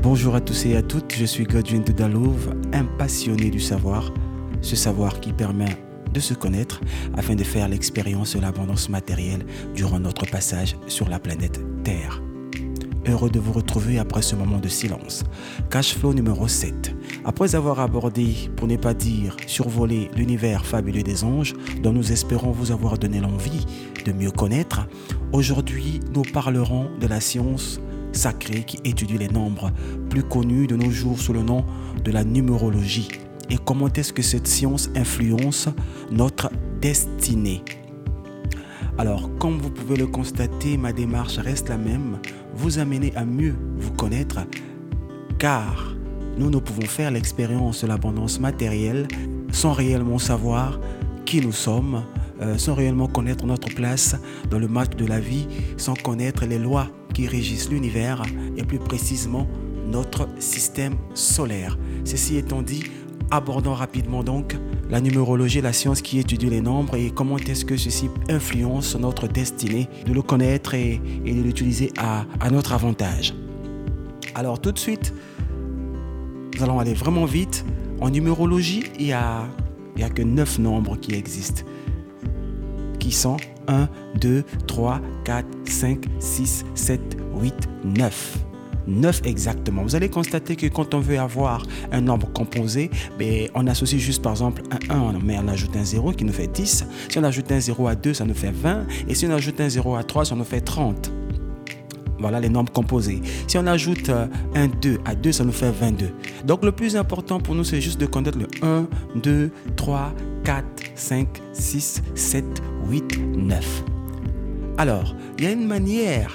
Bonjour à tous et à toutes, je suis Godwin de Dalouve, un passionné du savoir, ce savoir qui permet de se connaître afin de faire l'expérience de l'abondance matérielle durant notre passage sur la planète Terre. Heureux de vous retrouver après ce moment de silence. Cashflow numéro 7. Après avoir abordé, pour ne pas dire survolé, l'univers fabuleux des anges, dont nous espérons vous avoir donné l'envie de mieux connaître, aujourd'hui nous parlerons de la science sacrée qui étudie les nombres, plus connue de nos jours sous le nom de la numérologie, et comment est-ce que cette science influence notre destinée? Alors, comme vous pouvez le constater, ma démarche reste la même, vous amener à mieux vous connaître, car nous ne pouvons faire l'expérience de l'abondance matérielle sans réellement savoir qui nous sommes, sans réellement connaître notre place dans le match de la vie, sans connaître les lois qui régissent l'univers et plus précisément notre système solaire. Ceci étant dit, abordons rapidement donc la numérologie, la science qui étudie les nombres et comment est-ce que ceci influence notre destinée, de le connaître et, de l'utiliser à, notre avantage. Alors tout de suite, nous allons aller vraiment vite. En numérologie, il n'y a, a que 9 nombres qui existent, qui sont 1, 2, 3, 4, 5, 6, 7, 8, 9. 9 exactement. Vous allez constater que quand on veut avoir un nombre composé, ben, on associe juste par exemple un 1, mais on ajoute un 0 qui nous fait 10. Si on ajoute un 0 à 2, ça nous fait 20. Et si on ajoute un 0 à 3, ça nous fait 30. Voilà les nombres composés. Si on ajoute euh, un 2 à 2, ça nous fait 22. Donc le plus important pour nous, c'est juste de connaître le 1, 2, 3, 4, 5, 6, 7, 8, 9. Alors, il y a une manière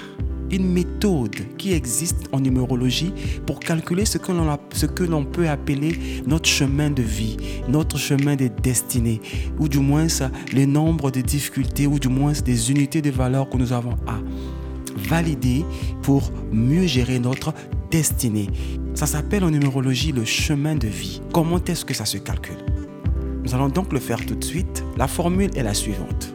une méthode qui existe en numérologie pour calculer ce que l'on, peut appeler notre chemin de vie, notre chemin de destinée, ou du moins le nombre de difficultés, ou du moins des unités de valeur que nous avons à valider pour mieux gérer notre destinée. Ça s'appelle en numérologie le chemin de vie. Comment est-ce que ça se calcule? Nous allons donc le faire tout de suite. La formule est la suivante.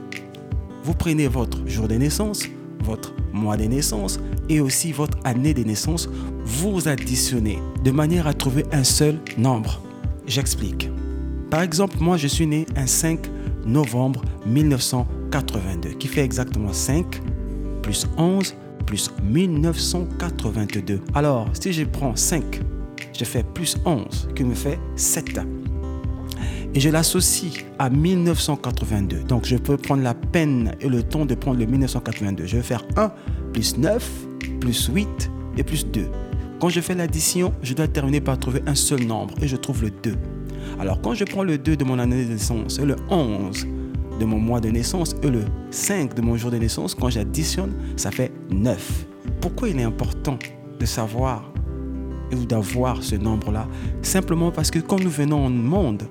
Vous prenez votre jour de naissance, votre mois de naissance et aussi votre année de naissance, vous additionnez de manière à trouver un seul nombre. J'explique. Par exemple, moi je suis né un 5 novembre 1982, qui fait exactement 5 plus 11 plus 1982. Alors, si je prends 5, je fais plus 11, qui me fait 7 et je l'associe à 1982. Donc je peux prendre la peine et le temps de prendre le 1982. Je vais faire 1 plus 9 plus 8 et plus 2. Quand je fais l'addition, je dois terminer par trouver un seul nombre et je trouve le 2. Alors quand je prends le 2 de mon année de naissance et le 11 de mon mois de naissance et le 5 de mon jour de naissance, quand j'additionne, ça fait 9. Pourquoi il est important de savoir ou d'avoir ce nombre-là? Simplement parce que quand nous venons au monde,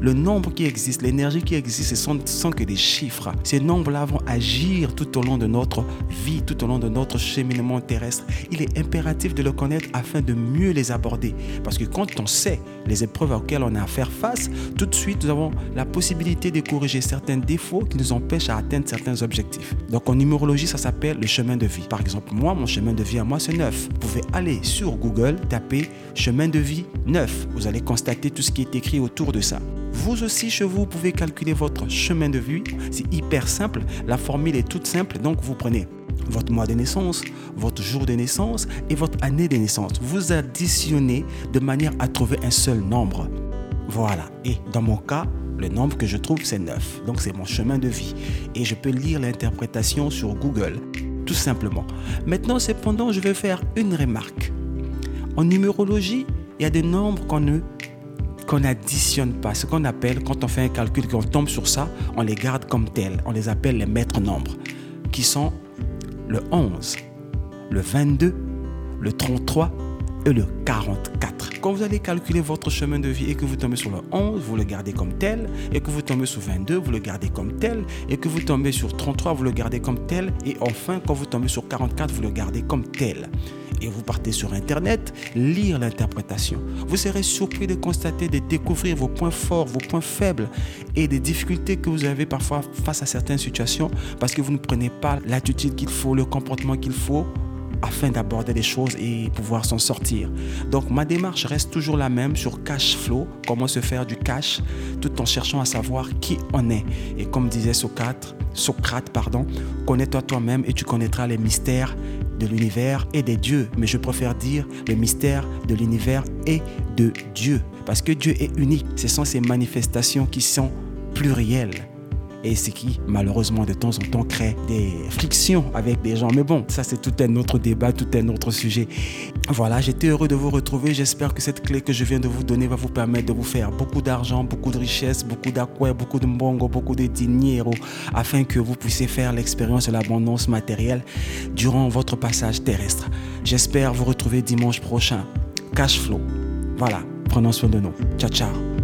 le nombre qui existe, l'énergie qui existe, ce sont, sont que des chiffres. Ces nombres-là vont agir tout au long de notre vie, tout au long de notre cheminement terrestre. Il est impératif de le connaître afin de mieux les aborder. Parce que quand on sait les épreuves auxquelles on a à faire face, tout de suite, nous avons la possibilité de corriger certains défauts qui nous empêchent à atteindre certains objectifs. Donc en numérologie, ça s'appelle le chemin de vie. Par exemple, moi, mon chemin de vie à moi, c'est 9. Vous pouvez aller sur Google, taper chemin de vie 9. Vous allez constater tout ce qui est écrit autour de ça. Vous aussi, chez vous, pouvez calculer votre chemin de vie. C'est hyper simple. La formule est toute simple. Donc, vous prenez votre mois de naissance, votre jour de naissance et votre année de naissance. Vous additionnez de manière à trouver un seul nombre. Voilà. Et dans mon cas, le nombre que je trouve, c'est 9. Donc, c'est mon chemin de vie. Et je peux lire l'interprétation sur Google. Tout simplement. Maintenant, cependant, je vais faire une remarque. En numérologie, il y a des nombres qu'on ne qu'on n'additionne pas. Ce qu'on appelle, quand on fait un calcul, qu'on tombe sur ça, on les garde comme tels. On les appelle les maîtres nombres, qui sont le 11, le 22, le 33 et le 44. Quand vous allez calculer votre chemin de vie et que vous tombez sur le 11, vous le gardez comme tel, et que vous tombez sur 22, vous le gardez comme tel, et que vous tombez sur 33, vous le gardez comme tel, et enfin, quand vous tombez sur 44, vous le gardez comme tel et vous partez sur Internet, lire l'interprétation. Vous serez surpris de constater, de découvrir vos points forts, vos points faibles et des difficultés que vous avez parfois face à certaines situations parce que vous ne prenez pas l'attitude qu'il faut, le comportement qu'il faut afin d'aborder les choses et pouvoir s'en sortir. Donc ma démarche reste toujours la même sur cash flow, comment se faire du cash, tout en cherchant à savoir qui on est. Et comme disait Socrate, Socrate pardon, connais-toi toi-même et tu connaîtras les mystères de l'univers et des dieux. Mais je préfère dire le mystère de l'univers et de Dieu. Parce que Dieu est unique. Ce sont ces manifestations qui sont plurielles et ce qui malheureusement de temps en temps crée des frictions avec des gens. Mais bon, ça c'est tout un autre débat, tout un autre sujet. Voilà, j'étais heureux de vous retrouver. J'espère que cette clé que je viens de vous donner va vous permettre de vous faire beaucoup d'argent, beaucoup de richesse, beaucoup d'aqua, beaucoup de mbongo, beaucoup de dinero, afin que vous puissiez faire l'expérience de l'abondance matérielle durant votre passage terrestre. J'espère vous retrouver dimanche prochain. Cash flow. Voilà, prenons soin de nous. Ciao, ciao.